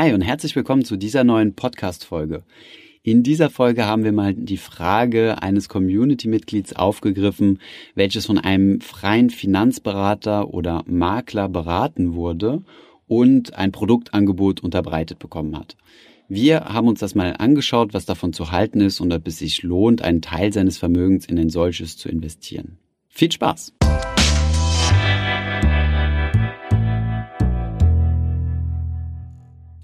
Hi und herzlich willkommen zu dieser neuen Podcast-Folge. In dieser Folge haben wir mal die Frage eines Community-Mitglieds aufgegriffen, welches von einem freien Finanzberater oder Makler beraten wurde und ein Produktangebot unterbreitet bekommen hat. Wir haben uns das mal angeschaut, was davon zu halten ist und ob es sich lohnt, einen Teil seines Vermögens in ein solches zu investieren. Viel Spaß!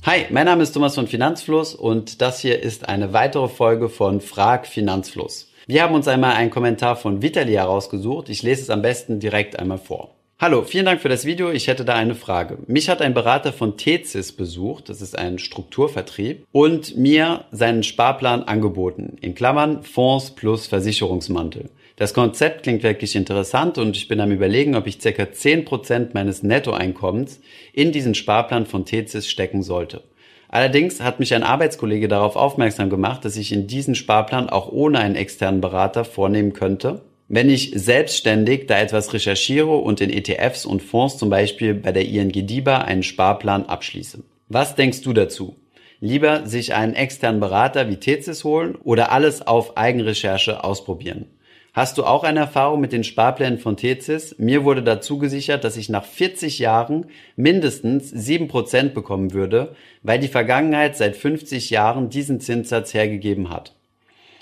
Hi, mein Name ist Thomas von Finanzfluss und das hier ist eine weitere Folge von Frag Finanzfluss. Wir haben uns einmal einen Kommentar von Vitali herausgesucht. Ich lese es am besten direkt einmal vor. Hallo, vielen Dank für das Video. Ich hätte da eine Frage. Mich hat ein Berater von Tezis besucht, das ist ein Strukturvertrieb, und mir seinen Sparplan angeboten. In Klammern Fonds plus Versicherungsmantel. Das Konzept klingt wirklich interessant und ich bin am überlegen, ob ich ca. 10% meines Nettoeinkommens in diesen Sparplan von Tezis stecken sollte. Allerdings hat mich ein Arbeitskollege darauf aufmerksam gemacht, dass ich in diesen Sparplan auch ohne einen externen Berater vornehmen könnte wenn ich selbstständig da etwas recherchiere und in ETFs und Fonds zum Beispiel bei der ING DIBA einen Sparplan abschließe. Was denkst du dazu? Lieber sich einen externen Berater wie Tezis holen oder alles auf Eigenrecherche ausprobieren? Hast du auch eine Erfahrung mit den Sparplänen von Tezis? Mir wurde dazu gesichert, dass ich nach 40 Jahren mindestens 7% bekommen würde, weil die Vergangenheit seit 50 Jahren diesen Zinssatz hergegeben hat.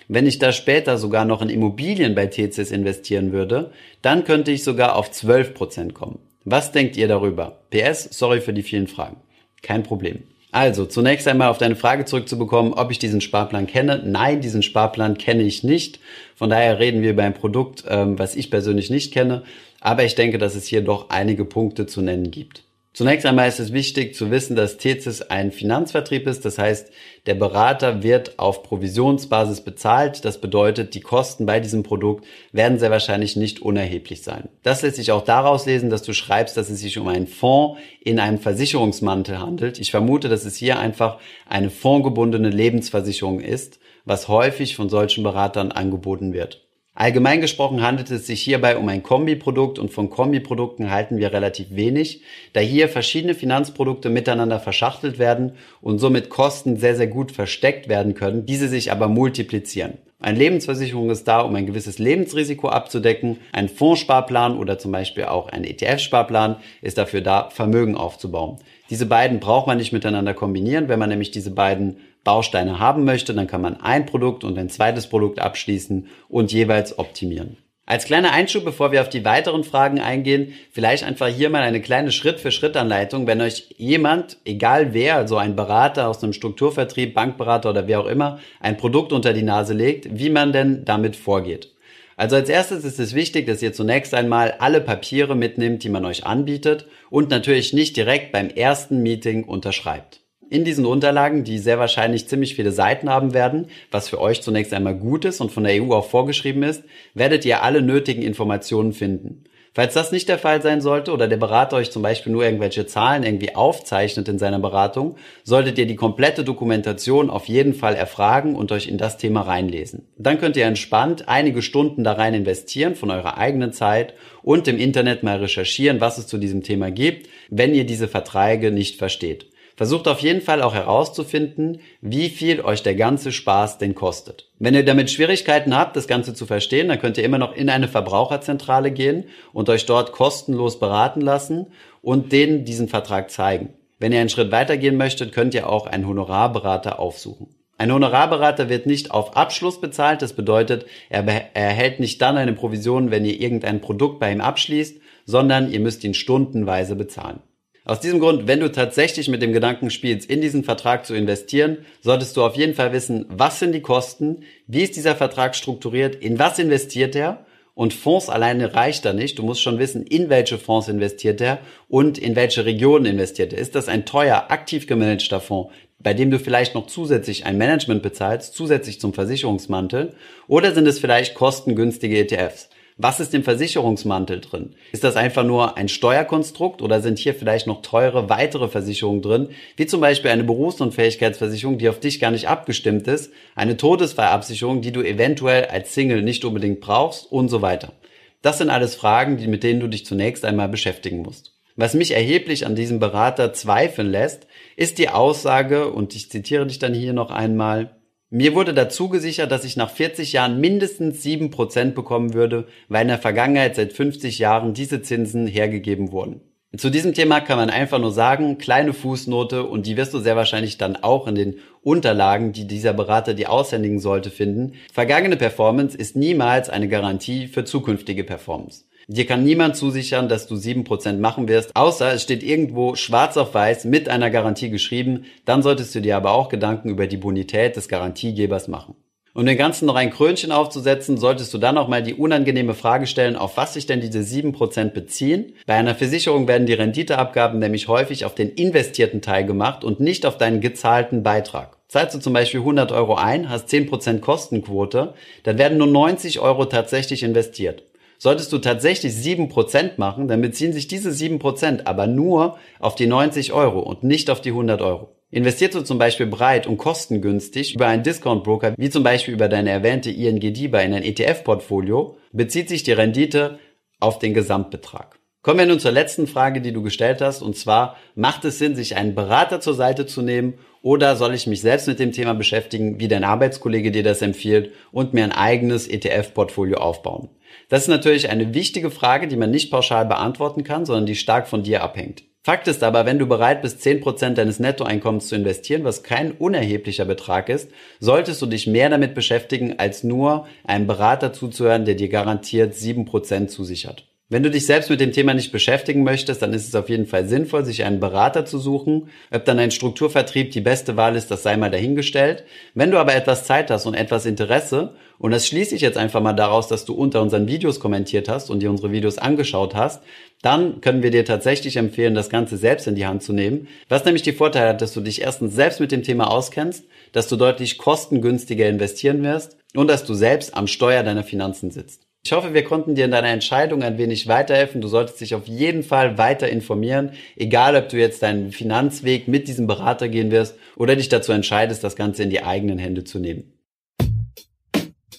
Wenn ich da später sogar noch in Immobilien bei TCS investieren würde, dann könnte ich sogar auf 12% kommen. Was denkt ihr darüber? PS, sorry für die vielen Fragen. Kein Problem. Also, zunächst einmal auf deine Frage zurückzubekommen, ob ich diesen Sparplan kenne. Nein, diesen Sparplan kenne ich nicht. Von daher reden wir über ein Produkt, ähm, was ich persönlich nicht kenne. Aber ich denke, dass es hier doch einige Punkte zu nennen gibt. Zunächst einmal ist es wichtig zu wissen, dass Tezis ein Finanzvertrieb ist. Das heißt, der Berater wird auf Provisionsbasis bezahlt. Das bedeutet, die Kosten bei diesem Produkt werden sehr wahrscheinlich nicht unerheblich sein. Das lässt sich auch daraus lesen, dass du schreibst, dass es sich um einen Fonds in einem Versicherungsmantel handelt. Ich vermute, dass es hier einfach eine fondgebundene Lebensversicherung ist, was häufig von solchen Beratern angeboten wird. Allgemein gesprochen handelt es sich hierbei um ein Kombiprodukt und von Kombiprodukten halten wir relativ wenig, da hier verschiedene Finanzprodukte miteinander verschachtelt werden und somit Kosten sehr, sehr gut versteckt werden können, diese sich aber multiplizieren. Eine Lebensversicherung ist da, um ein gewisses Lebensrisiko abzudecken. Ein Fondssparplan oder zum Beispiel auch ein ETF-Sparplan ist dafür da, Vermögen aufzubauen. Diese beiden braucht man nicht miteinander kombinieren. Wenn man nämlich diese beiden Bausteine haben möchte, dann kann man ein Produkt und ein zweites Produkt abschließen und jeweils optimieren. Als kleiner Einschub, bevor wir auf die weiteren Fragen eingehen, vielleicht einfach hier mal eine kleine Schritt-für-Schritt-Anleitung. Wenn euch jemand, egal wer, also ein Berater aus einem Strukturvertrieb, Bankberater oder wer auch immer, ein Produkt unter die Nase legt, wie man denn damit vorgeht. Also als erstes ist es wichtig, dass ihr zunächst einmal alle Papiere mitnimmt, die man euch anbietet und natürlich nicht direkt beim ersten Meeting unterschreibt. In diesen Unterlagen, die sehr wahrscheinlich ziemlich viele Seiten haben werden, was für euch zunächst einmal gut ist und von der EU auch vorgeschrieben ist, werdet ihr alle nötigen Informationen finden. Falls das nicht der Fall sein sollte oder der Berater euch zum Beispiel nur irgendwelche Zahlen irgendwie aufzeichnet in seiner Beratung, solltet ihr die komplette Dokumentation auf jeden Fall erfragen und euch in das Thema reinlesen. Dann könnt ihr entspannt einige Stunden da rein investieren von eurer eigenen Zeit und im Internet mal recherchieren, was es zu diesem Thema gibt, wenn ihr diese Verträge nicht versteht. Versucht auf jeden Fall auch herauszufinden, wie viel euch der ganze Spaß denn kostet. Wenn ihr damit Schwierigkeiten habt, das Ganze zu verstehen, dann könnt ihr immer noch in eine Verbraucherzentrale gehen und euch dort kostenlos beraten lassen und denen diesen Vertrag zeigen. Wenn ihr einen Schritt weitergehen möchtet, könnt ihr auch einen Honorarberater aufsuchen. Ein Honorarberater wird nicht auf Abschluss bezahlt, das bedeutet, er erhält nicht dann eine Provision, wenn ihr irgendein Produkt bei ihm abschließt, sondern ihr müsst ihn stundenweise bezahlen. Aus diesem Grund, wenn du tatsächlich mit dem Gedanken spielst, in diesen Vertrag zu investieren, solltest du auf jeden Fall wissen, was sind die Kosten, wie ist dieser Vertrag strukturiert, in was investiert er und Fonds alleine reicht da nicht. Du musst schon wissen, in welche Fonds investiert er und in welche Regionen investiert er. Ist das ein teuer, aktiv gemanagter Fonds, bei dem du vielleicht noch zusätzlich ein Management bezahlst, zusätzlich zum Versicherungsmantel? Oder sind es vielleicht kostengünstige ETFs? Was ist im Versicherungsmantel drin? Ist das einfach nur ein Steuerkonstrukt oder sind hier vielleicht noch teure weitere Versicherungen drin, wie zum Beispiel eine Berufsunfähigkeitsversicherung, die auf dich gar nicht abgestimmt ist, eine Todesfallabsicherung, die du eventuell als Single nicht unbedingt brauchst und so weiter. Das sind alles Fragen, mit denen du dich zunächst einmal beschäftigen musst. Was mich erheblich an diesem Berater zweifeln lässt, ist die Aussage, und ich zitiere dich dann hier noch einmal, mir wurde dazu gesichert, dass ich nach 40 Jahren mindestens 7% bekommen würde, weil in der Vergangenheit seit 50 Jahren diese Zinsen hergegeben wurden. Zu diesem Thema kann man einfach nur sagen, kleine Fußnote und die wirst du sehr wahrscheinlich dann auch in den Unterlagen, die dieser Berater dir aushändigen sollte, finden. Vergangene Performance ist niemals eine Garantie für zukünftige Performance. Dir kann niemand zusichern, dass du 7% machen wirst, außer es steht irgendwo schwarz auf weiß mit einer Garantie geschrieben. Dann solltest du dir aber auch Gedanken über die Bonität des Garantiegebers machen. Um den Ganzen noch ein Krönchen aufzusetzen, solltest du dann noch mal die unangenehme Frage stellen, auf was sich denn diese 7% beziehen. Bei einer Versicherung werden die Renditeabgaben nämlich häufig auf den investierten Teil gemacht und nicht auf deinen gezahlten Beitrag. Zahlst du zum Beispiel 100 Euro ein, hast 10% Kostenquote, dann werden nur 90 Euro tatsächlich investiert. Solltest du tatsächlich 7% machen, dann beziehen sich diese 7% aber nur auf die 90 Euro und nicht auf die 100 Euro. Investierst du zum Beispiel breit und kostengünstig über einen Discount-Broker, wie zum Beispiel über deine erwähnte ING DIBA in ein ETF-Portfolio, bezieht sich die Rendite auf den Gesamtbetrag. Kommen wir nun zur letzten Frage, die du gestellt hast, und zwar, macht es Sinn, sich einen Berater zur Seite zu nehmen oder soll ich mich selbst mit dem Thema beschäftigen, wie dein Arbeitskollege dir das empfiehlt und mir ein eigenes ETF-Portfolio aufbauen? Das ist natürlich eine wichtige Frage, die man nicht pauschal beantworten kann, sondern die stark von dir abhängt. Fakt ist aber, wenn du bereit bist, 10% deines Nettoeinkommens zu investieren, was kein unerheblicher Betrag ist, solltest du dich mehr damit beschäftigen, als nur einem Berater zuzuhören, der dir garantiert 7% zusichert. Wenn du dich selbst mit dem Thema nicht beschäftigen möchtest, dann ist es auf jeden Fall sinnvoll, sich einen Berater zu suchen. Ob dann ein Strukturvertrieb die beste Wahl ist, das sei mal dahingestellt. Wenn du aber etwas Zeit hast und etwas Interesse, und das schließe ich jetzt einfach mal daraus, dass du unter unseren Videos kommentiert hast und dir unsere Videos angeschaut hast, dann können wir dir tatsächlich empfehlen, das Ganze selbst in die Hand zu nehmen. Was nämlich die Vorteile hat, dass du dich erstens selbst mit dem Thema auskennst, dass du deutlich kostengünstiger investieren wirst und dass du selbst am Steuer deiner Finanzen sitzt. Ich hoffe, wir konnten dir in deiner Entscheidung ein wenig weiterhelfen. Du solltest dich auf jeden Fall weiter informieren, egal ob du jetzt deinen Finanzweg mit diesem Berater gehen wirst oder dich dazu entscheidest, das Ganze in die eigenen Hände zu nehmen.